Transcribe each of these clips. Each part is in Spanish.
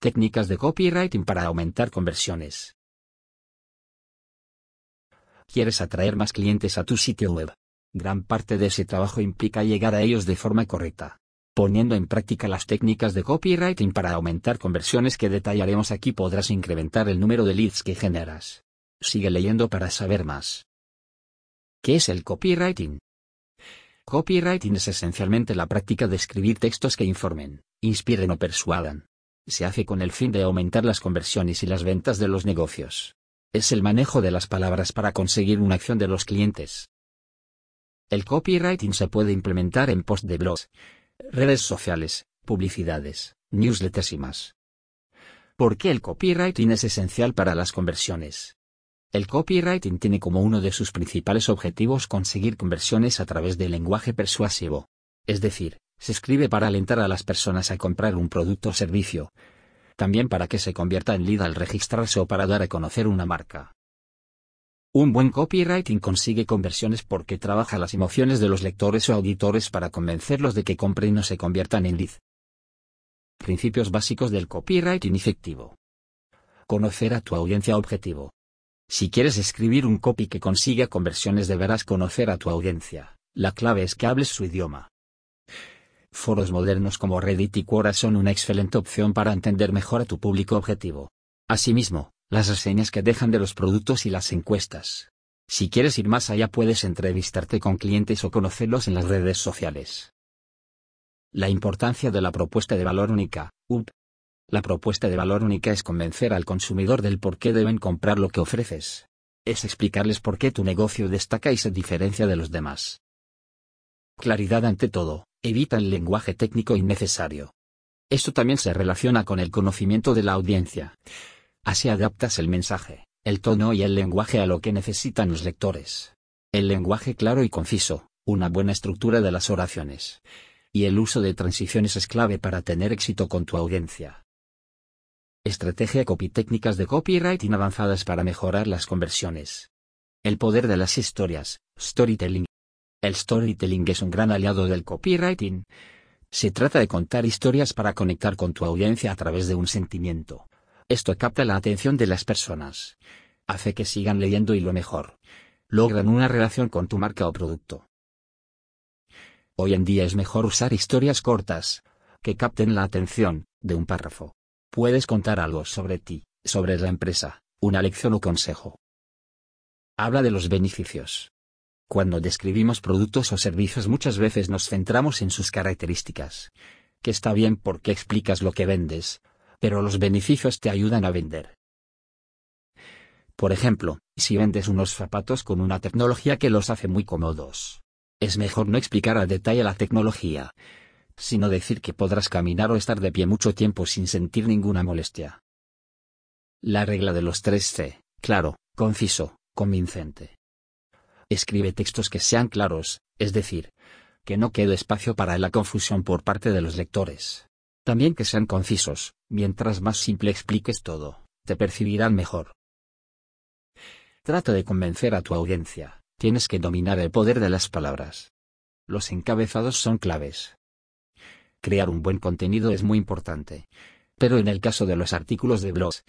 Técnicas de copywriting para aumentar conversiones. ¿Quieres atraer más clientes a tu sitio web? Gran parte de ese trabajo implica llegar a ellos de forma correcta. Poniendo en práctica las técnicas de copywriting para aumentar conversiones que detallaremos aquí podrás incrementar el número de leads que generas. Sigue leyendo para saber más. ¿Qué es el copywriting? Copywriting es esencialmente la práctica de escribir textos que informen, inspiren o persuadan. Se hace con el fin de aumentar las conversiones y las ventas de los negocios. Es el manejo de las palabras para conseguir una acción de los clientes. El copywriting se puede implementar en post de blogs, redes sociales, publicidades, newsletters y más. ¿Por qué el copywriting es esencial para las conversiones? El copywriting tiene como uno de sus principales objetivos conseguir conversiones a través del lenguaje persuasivo. Es decir, se escribe para alentar a las personas a comprar un producto o servicio. También para que se convierta en lead al registrarse o para dar a conocer una marca. Un buen copywriting consigue conversiones porque trabaja las emociones de los lectores o auditores para convencerlos de que compren o se conviertan en lead. Principios básicos del copywriting efectivo. Conocer a tu audiencia objetivo. Si quieres escribir un copy que consiga conversiones deberás conocer a tu audiencia. La clave es que hables su idioma. Foros modernos como Reddit y Quora son una excelente opción para entender mejor a tu público objetivo. Asimismo, las reseñas que dejan de los productos y las encuestas. Si quieres ir más allá puedes entrevistarte con clientes o conocerlos en las redes sociales. La importancia de la propuesta de valor única, UP, la propuesta de valor única es convencer al consumidor del por qué deben comprar lo que ofreces. Es explicarles por qué tu negocio destaca y se diferencia de los demás. Claridad ante todo, evita el lenguaje técnico innecesario. Esto también se relaciona con el conocimiento de la audiencia. Así adaptas el mensaje, el tono y el lenguaje a lo que necesitan los lectores. El lenguaje claro y conciso, una buena estructura de las oraciones. Y el uso de transiciones es clave para tener éxito con tu audiencia. Estrategia copy técnicas de copywriting avanzadas para mejorar las conversiones. El poder de las historias, storytelling. El storytelling es un gran aliado del copywriting. Se trata de contar historias para conectar con tu audiencia a través de un sentimiento. Esto capta la atención de las personas. Hace que sigan leyendo y lo mejor. Logran una relación con tu marca o producto. Hoy en día es mejor usar historias cortas, que capten la atención, de un párrafo. Puedes contar algo sobre ti, sobre la empresa, una lección o consejo. Habla de los beneficios. Cuando describimos productos o servicios muchas veces nos centramos en sus características. Que está bien porque explicas lo que vendes, pero los beneficios te ayudan a vender. Por ejemplo, si vendes unos zapatos con una tecnología que los hace muy cómodos. Es mejor no explicar a detalle la tecnología, sino decir que podrás caminar o estar de pie mucho tiempo sin sentir ninguna molestia. La regla de los 3C, claro, conciso, convincente. Escribe textos que sean claros, es decir, que no quede espacio para la confusión por parte de los lectores. También que sean concisos, mientras más simple expliques todo, te percibirán mejor. Trata de convencer a tu audiencia, tienes que dominar el poder de las palabras. Los encabezados son claves, crear un buen contenido es muy importante. Pero en el caso de los artículos de blogs,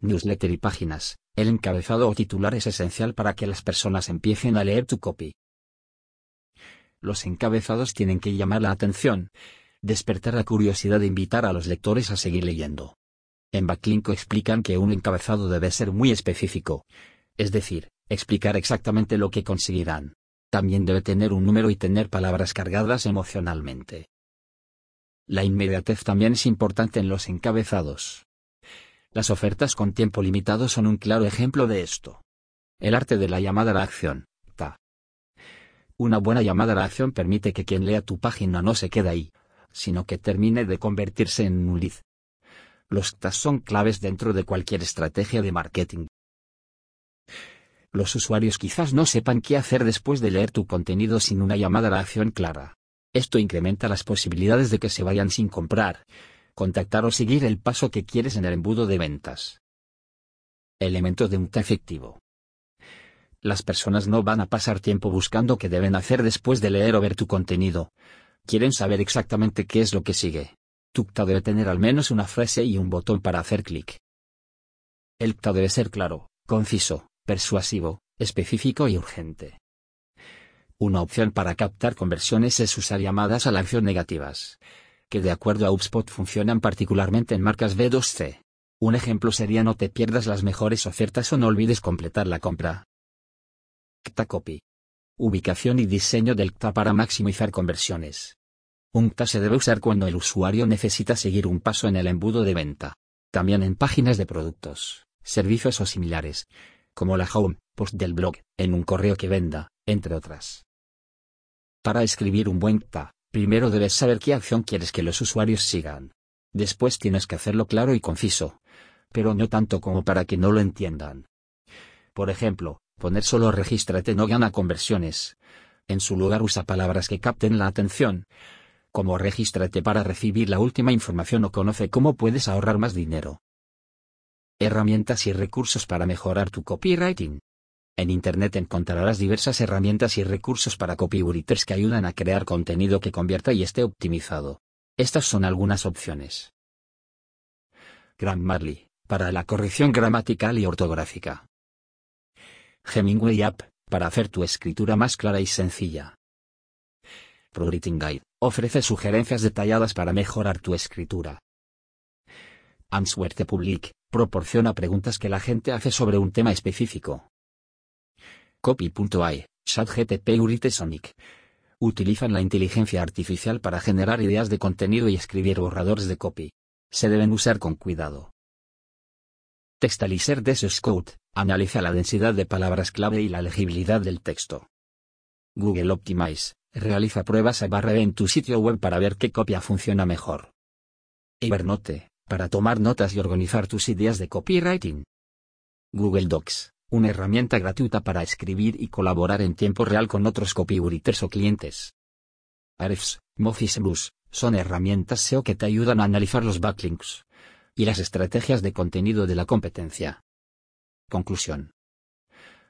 newsletter y páginas, el encabezado o titular es esencial para que las personas empiecen a leer tu copy. Los encabezados tienen que llamar la atención, despertar la curiosidad e invitar a los lectores a seguir leyendo. En Backlinko explican que un encabezado debe ser muy específico, es decir, explicar exactamente lo que conseguirán. También debe tener un número y tener palabras cargadas emocionalmente. La inmediatez también es importante en los encabezados. Las ofertas con tiempo limitado son un claro ejemplo de esto. El arte de la llamada a la acción, TA. Una buena llamada a la acción permite que quien lea tu página no se quede ahí, sino que termine de convertirse en un lead. Los TAs son claves dentro de cualquier estrategia de marketing. Los usuarios quizás no sepan qué hacer después de leer tu contenido sin una llamada a la acción clara. Esto incrementa las posibilidades de que se vayan sin comprar, contactar o seguir el paso que quieres en el embudo de ventas. Elementos de un efectivo. Las personas no van a pasar tiempo buscando qué deben hacer después de leer o ver tu contenido. Quieren saber exactamente qué es lo que sigue. Tu CTA debe tener al menos una frase y un botón para hacer clic. El CTA debe ser claro, conciso, persuasivo, específico y urgente. Una opción para captar conversiones es usar llamadas a la acción negativas, que de acuerdo a HubSpot funcionan particularmente en marcas B2C. Un ejemplo sería no te pierdas las mejores ofertas o no olvides completar la compra. CTA Copy. Ubicación y diseño del CTA para maximizar conversiones. Un CTA se debe usar cuando el usuario necesita seguir un paso en el embudo de venta. También en páginas de productos, servicios o similares, como la home, post del blog, en un correo que venda, entre otras. Para escribir un buen CTA, primero debes saber qué acción quieres que los usuarios sigan. Después tienes que hacerlo claro y conciso, pero no tanto como para que no lo entiendan. Por ejemplo, poner solo regístrate no gana conversiones. En su lugar usa palabras que capten la atención, como regístrate para recibir la última información o conoce cómo puedes ahorrar más dinero. Herramientas y recursos para mejorar tu copywriting. En Internet encontrarás diversas herramientas y recursos para copywriters que ayudan a crear contenido que convierta y esté optimizado. Estas son algunas opciones. Grammarly, para la corrección gramatical y ortográfica. Hemingway App, para hacer tu escritura más clara y sencilla. ProWriting Guide, ofrece sugerencias detalladas para mejorar tu escritura. Answer the Public, proporciona preguntas que la gente hace sobre un tema específico. Copy.ai, ChatGTP y Writesonic. Utilizan la inteligencia artificial para generar ideas de contenido y escribir borradores de copy. Se deben usar con cuidado. Textalizer Desert Code, analiza la densidad de palabras clave y la legibilidad del texto. Google Optimize, realiza pruebas a barra en tu sitio web para ver qué copia funciona mejor. Evernote, para tomar notas y organizar tus ideas de copywriting. Google Docs, una herramienta gratuita para escribir y colaborar en tiempo real con otros copywriters o clientes. Ahrefs, Mofis Blues, son herramientas SEO que te ayudan a analizar los backlinks y las estrategias de contenido de la competencia. Conclusión.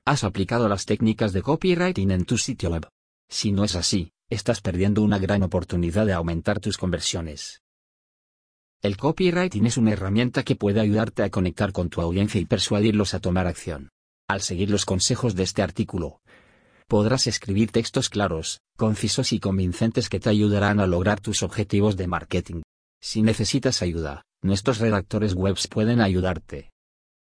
¿Has aplicado las técnicas de copywriting en tu sitio web? Si no es así, estás perdiendo una gran oportunidad de aumentar tus conversiones. El copywriting es una herramienta que puede ayudarte a conectar con tu audiencia y persuadirlos a tomar acción. Al seguir los consejos de este artículo, podrás escribir textos claros, concisos y convincentes que te ayudarán a lograr tus objetivos de marketing. Si necesitas ayuda, nuestros redactores webs pueden ayudarte.